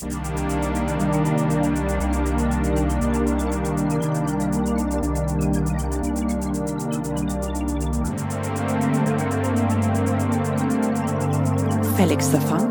Felix the Funk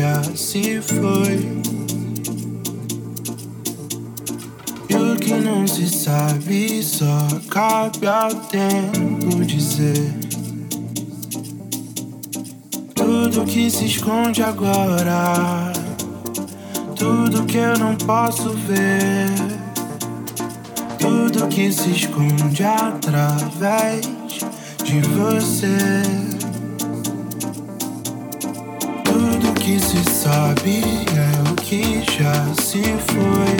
já se foi. E o que não se sabe só cabe ao tempo dizer. Tudo que se esconde agora, tudo que eu não posso ver, tudo que se esconde através de você. Se sabe é o que já se foi.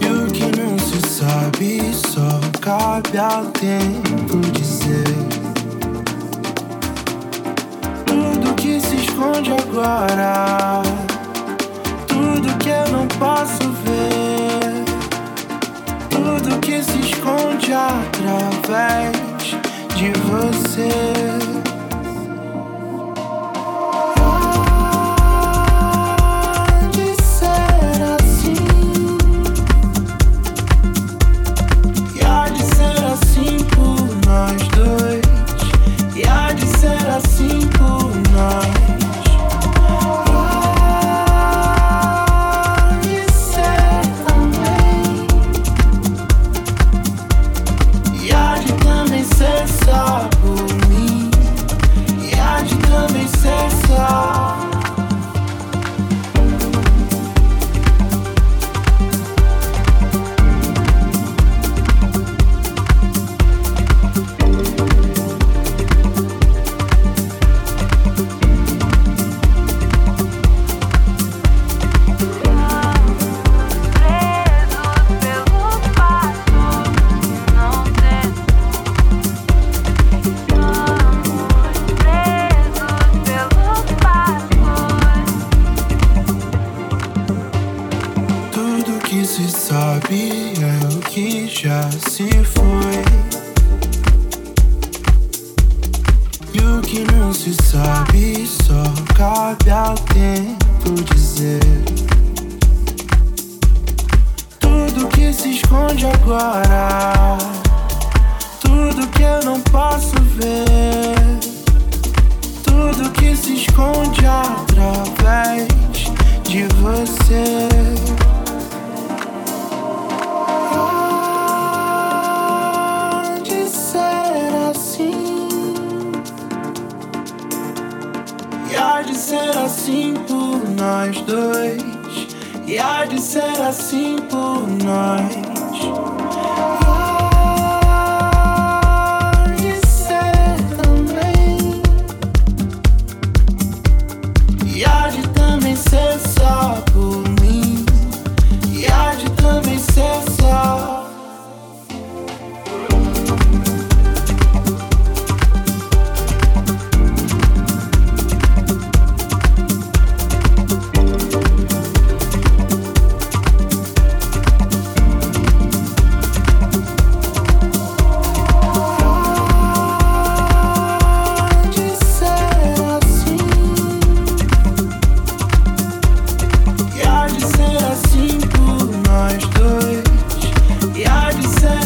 E o que não se sabe só cabe ao tempo dizer. Tudo que se esconde agora, tudo que eu não posso ver, tudo que se esconde através de você.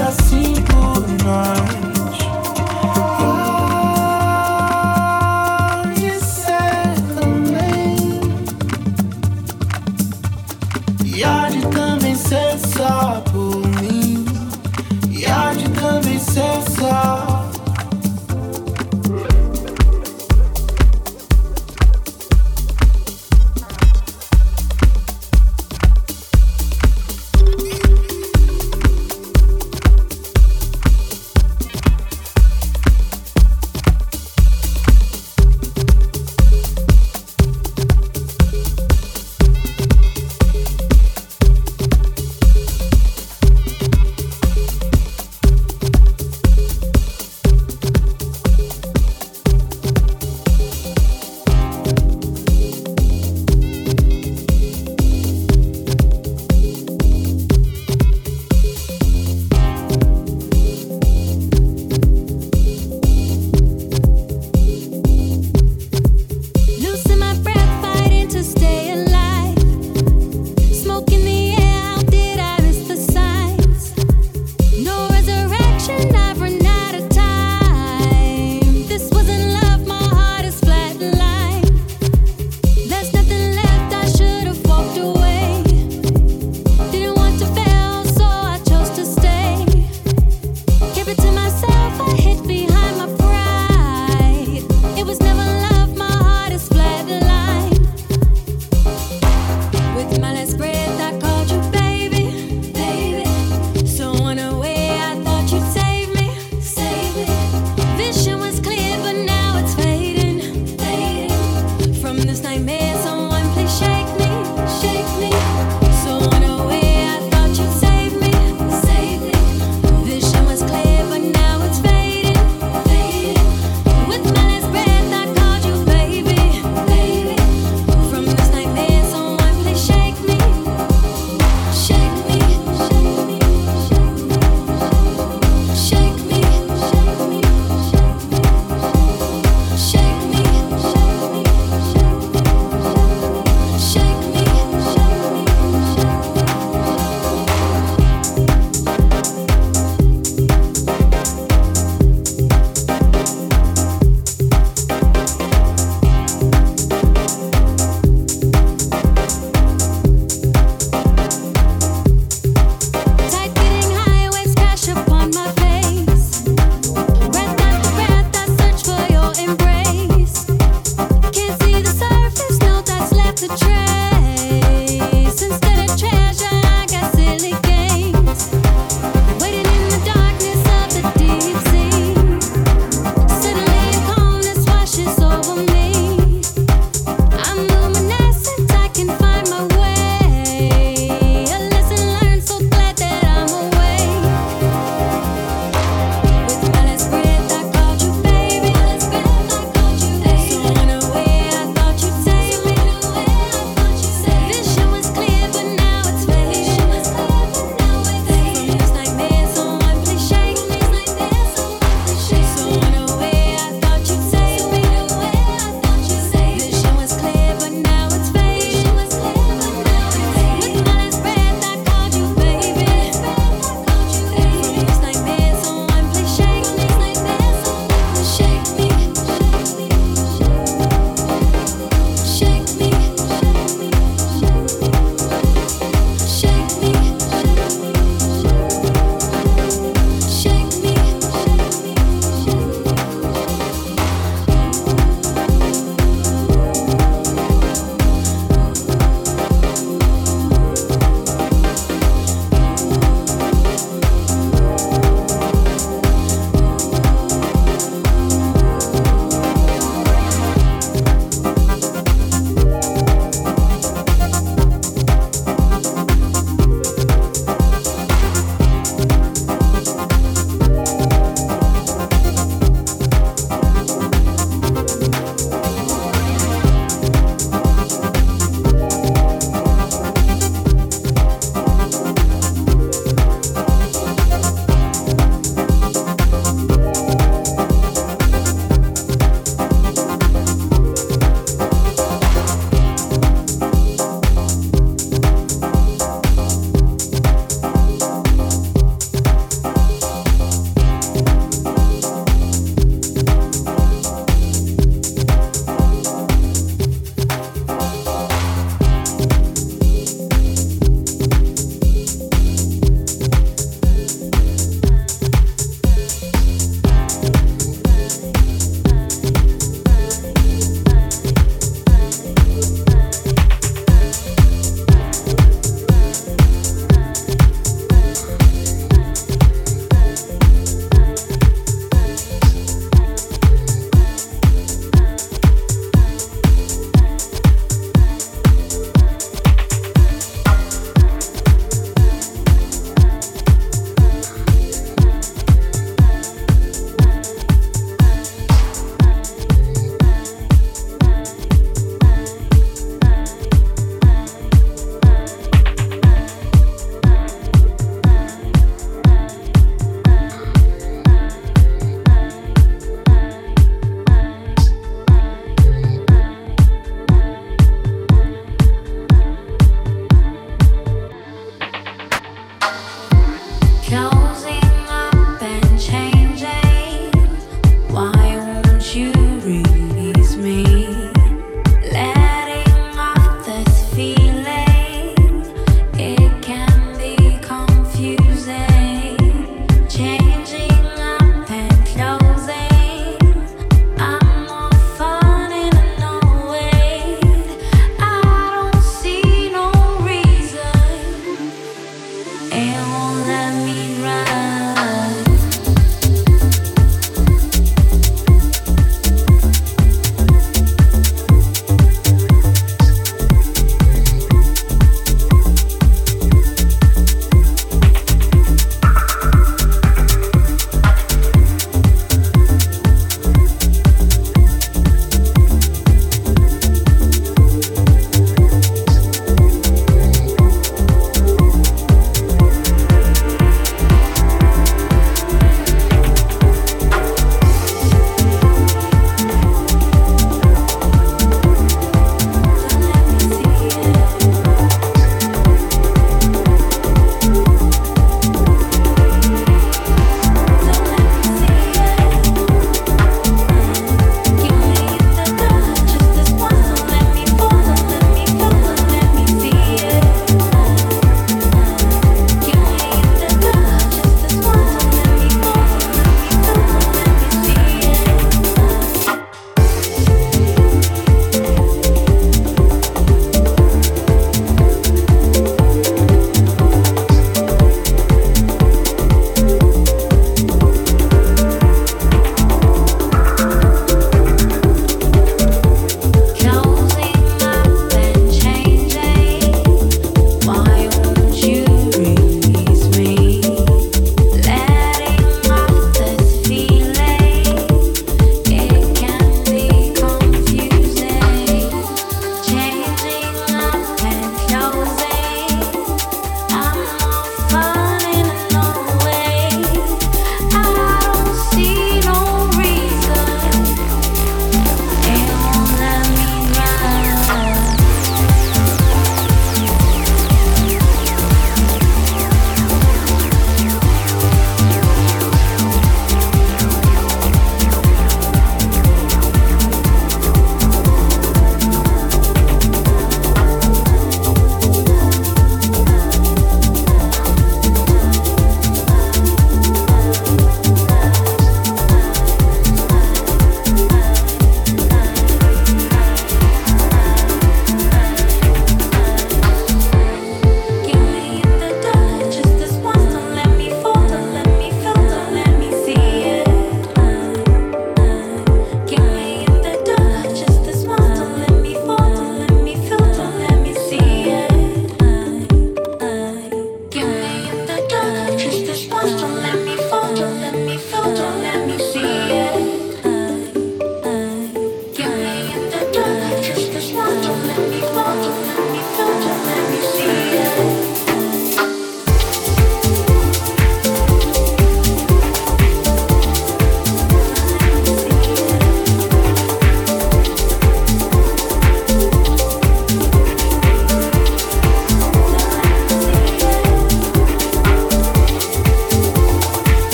assim por nós.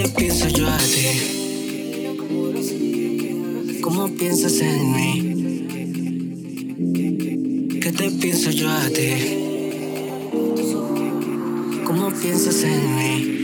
Qué te pienso yo a ti? ¿Cómo piensas en mí? ¿Qué te pienso yo a ti? ¿Cómo piensas en mí?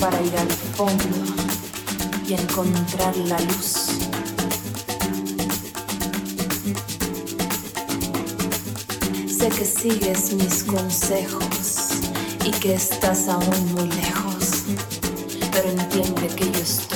para ir al fondo y encontrar la luz. Sé que sigues mis consejos y que estás aún muy lejos, pero entiende que yo estoy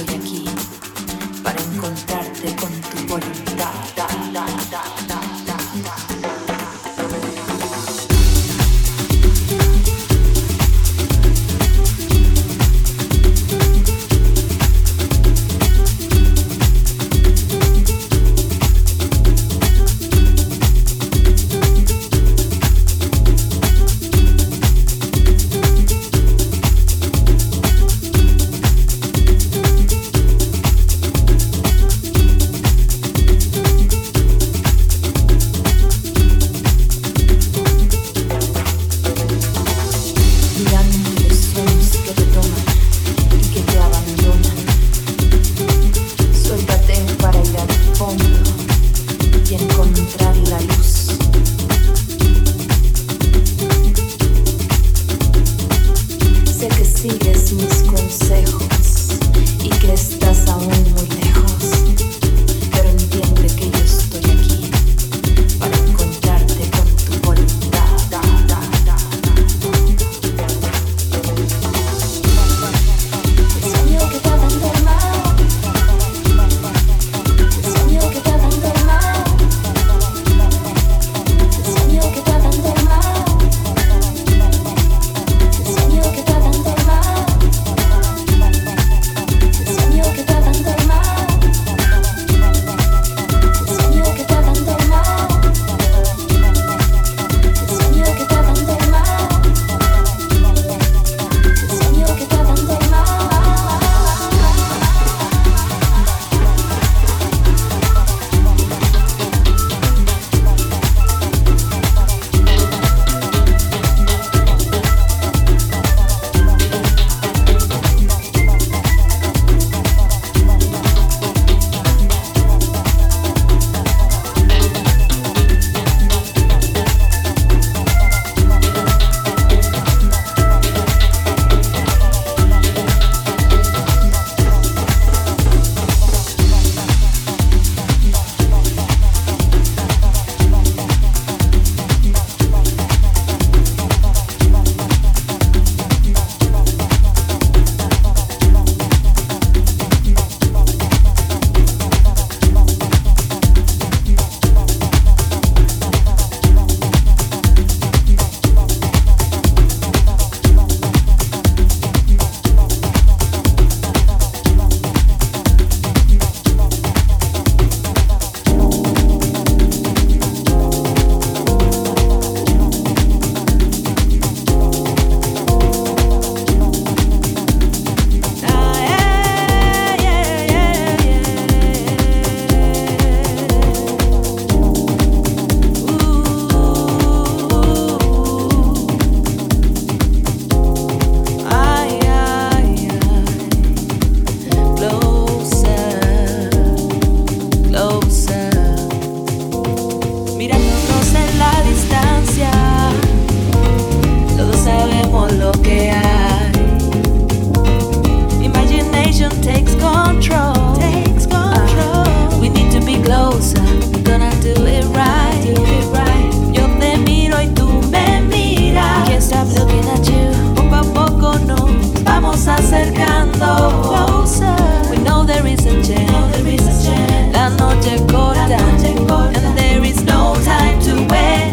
La noche corta, and there is no time to wait.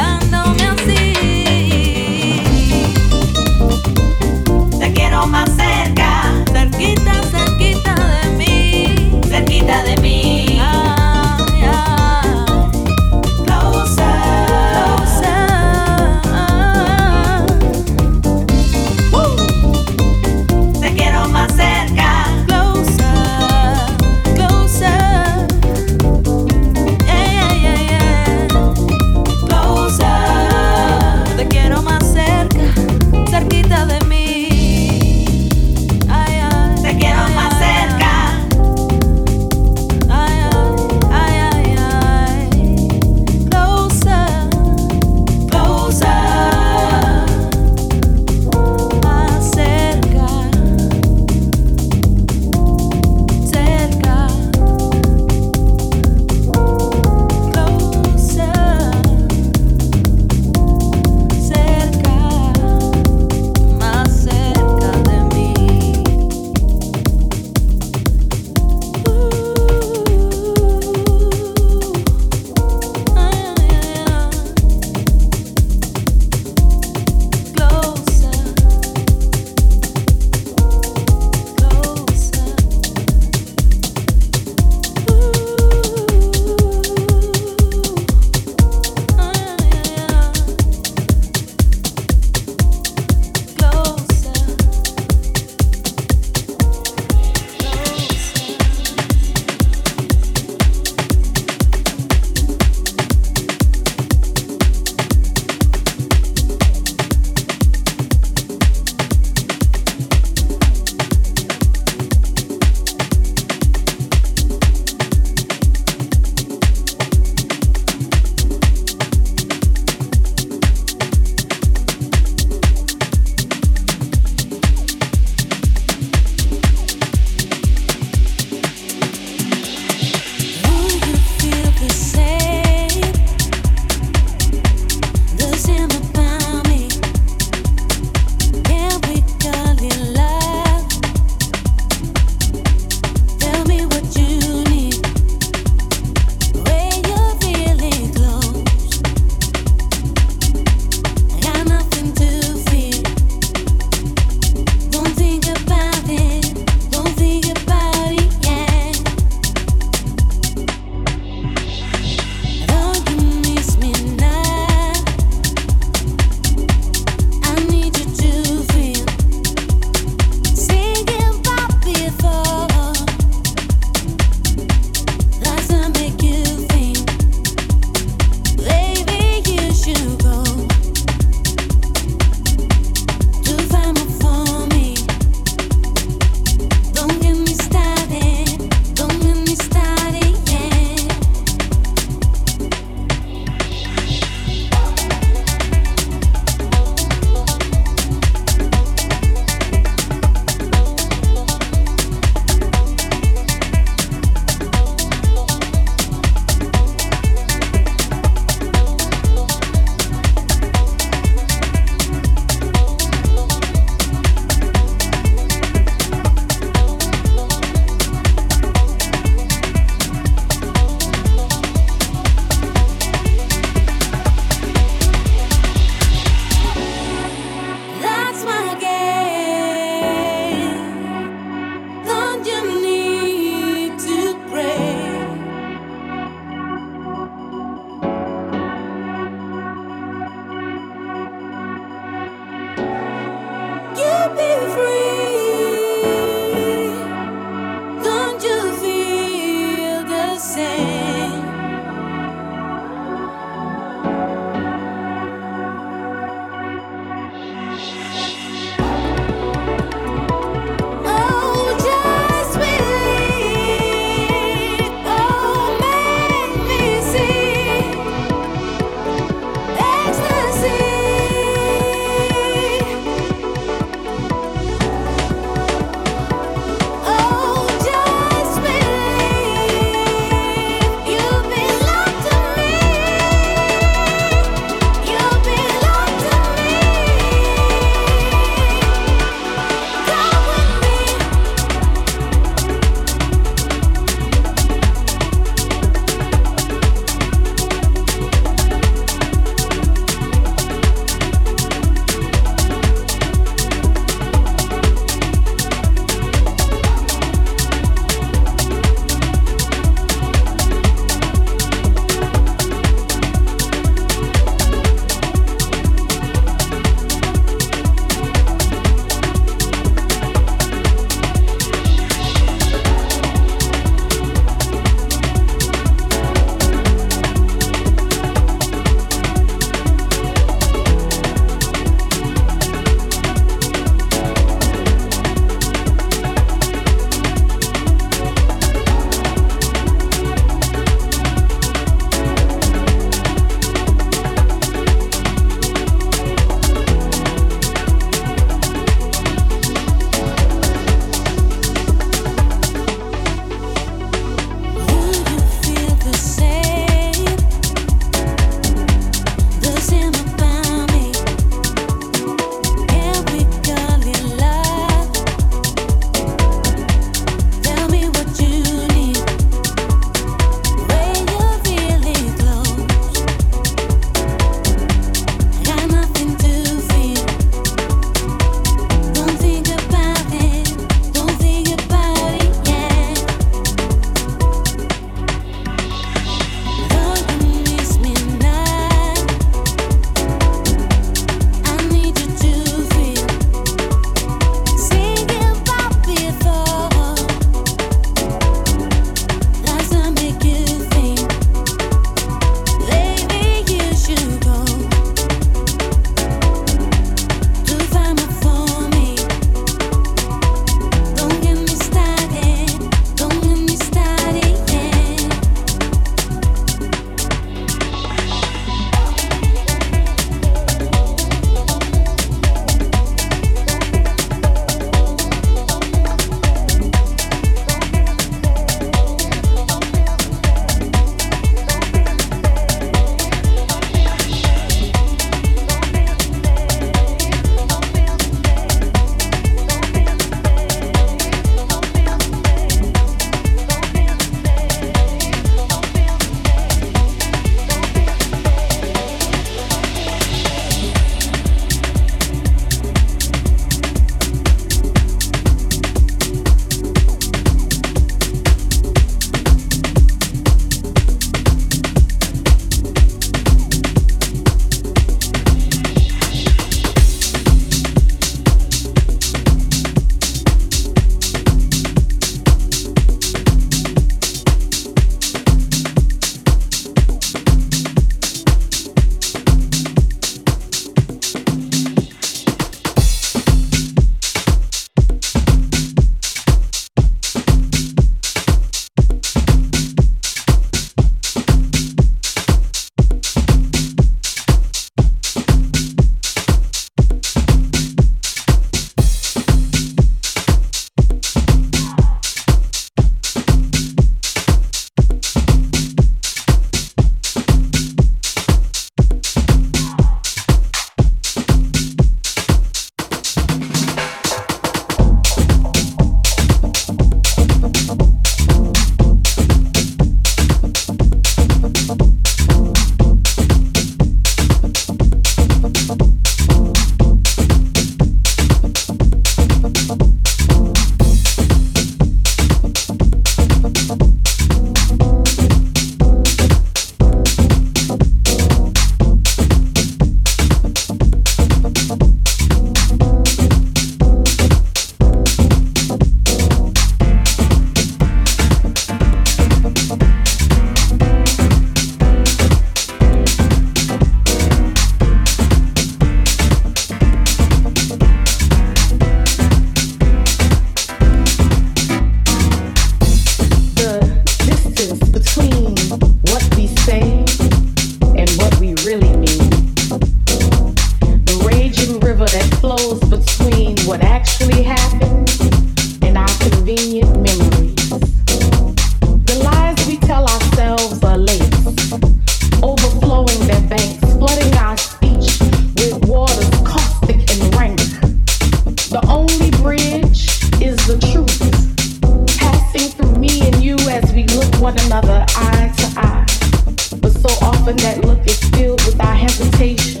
often that look is filled with our hesitation,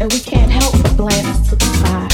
and we can't help but glance to the side.